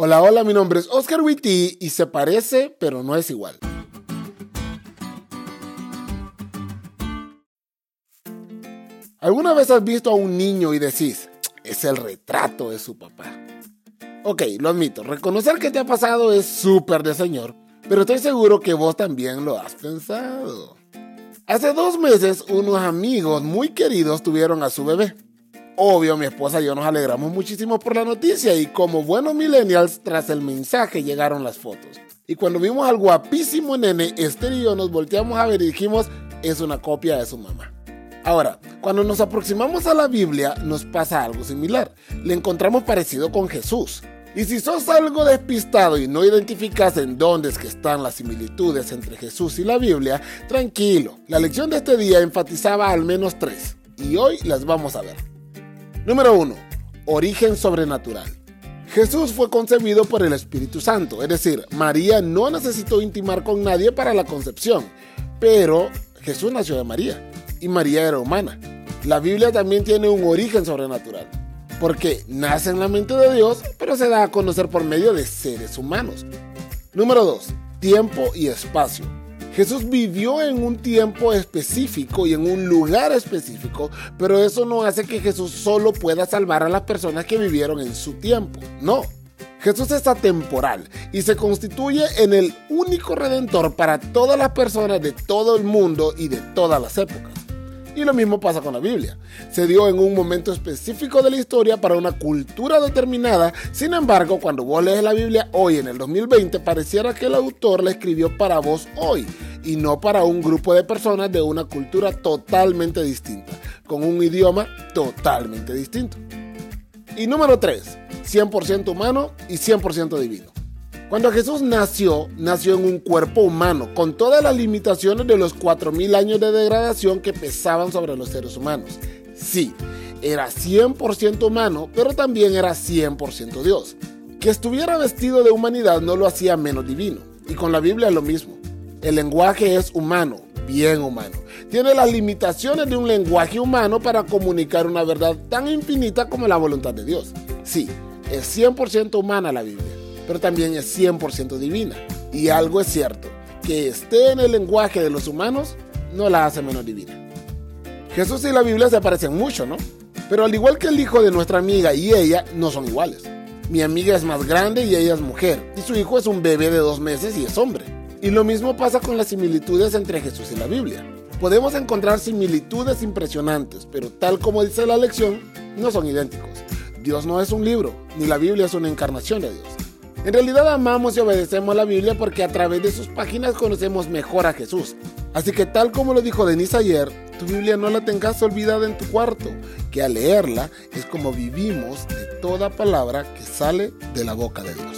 Hola, hola, mi nombre es Oscar Witty y se parece, pero no es igual. ¿Alguna vez has visto a un niño y decís, es el retrato de su papá? Ok, lo admito, reconocer que te ha pasado es súper de señor, pero estoy seguro que vos también lo has pensado. Hace dos meses unos amigos muy queridos tuvieron a su bebé. Obvio, mi esposa y yo nos alegramos muchísimo por la noticia y como buenos millennials, tras el mensaje llegaron las fotos. Y cuando vimos al guapísimo nene, Esther y yo nos volteamos a ver y dijimos, es una copia de su mamá. Ahora, cuando nos aproximamos a la Biblia, nos pasa algo similar. Le encontramos parecido con Jesús. Y si sos algo despistado y no identificas en dónde es que están las similitudes entre Jesús y la Biblia, tranquilo. La lección de este día enfatizaba al menos tres. Y hoy las vamos a ver. Número 1. Origen sobrenatural. Jesús fue concebido por el Espíritu Santo, es decir, María no necesitó intimar con nadie para la concepción, pero Jesús nació de María y María era humana. La Biblia también tiene un origen sobrenatural, porque nace en la mente de Dios, pero se da a conocer por medio de seres humanos. Número 2. Tiempo y espacio. Jesús vivió en un tiempo específico y en un lugar específico, pero eso no hace que Jesús solo pueda salvar a las personas que vivieron en su tiempo. No. Jesús es atemporal y se constituye en el único redentor para todas las personas de todo el mundo y de todas las épocas. Y lo mismo pasa con la Biblia. Se dio en un momento específico de la historia para una cultura determinada. Sin embargo, cuando vos lees la Biblia hoy en el 2020, pareciera que el autor la escribió para vos hoy y no para un grupo de personas de una cultura totalmente distinta, con un idioma totalmente distinto. Y número 3, 100% humano y 100% divino. Cuando Jesús nació, nació en un cuerpo humano, con todas las limitaciones de los 4.000 años de degradación que pesaban sobre los seres humanos. Sí, era 100% humano, pero también era 100% Dios. Que estuviera vestido de humanidad no lo hacía menos divino. Y con la Biblia lo mismo. El lenguaje es humano, bien humano. Tiene las limitaciones de un lenguaje humano para comunicar una verdad tan infinita como la voluntad de Dios. Sí, es 100% humana la Biblia pero también es 100% divina. Y algo es cierto, que esté en el lenguaje de los humanos no la hace menos divina. Jesús y la Biblia se parecen mucho, ¿no? Pero al igual que el hijo de nuestra amiga y ella, no son iguales. Mi amiga es más grande y ella es mujer, y su hijo es un bebé de dos meses y es hombre. Y lo mismo pasa con las similitudes entre Jesús y la Biblia. Podemos encontrar similitudes impresionantes, pero tal como dice la lección, no son idénticos. Dios no es un libro, ni la Biblia es una encarnación de Dios. En realidad amamos y obedecemos la Biblia porque a través de sus páginas conocemos mejor a Jesús. Así que tal como lo dijo Denise ayer, tu Biblia no la tengas olvidada en tu cuarto, que al leerla es como vivimos de toda palabra que sale de la boca de Dios.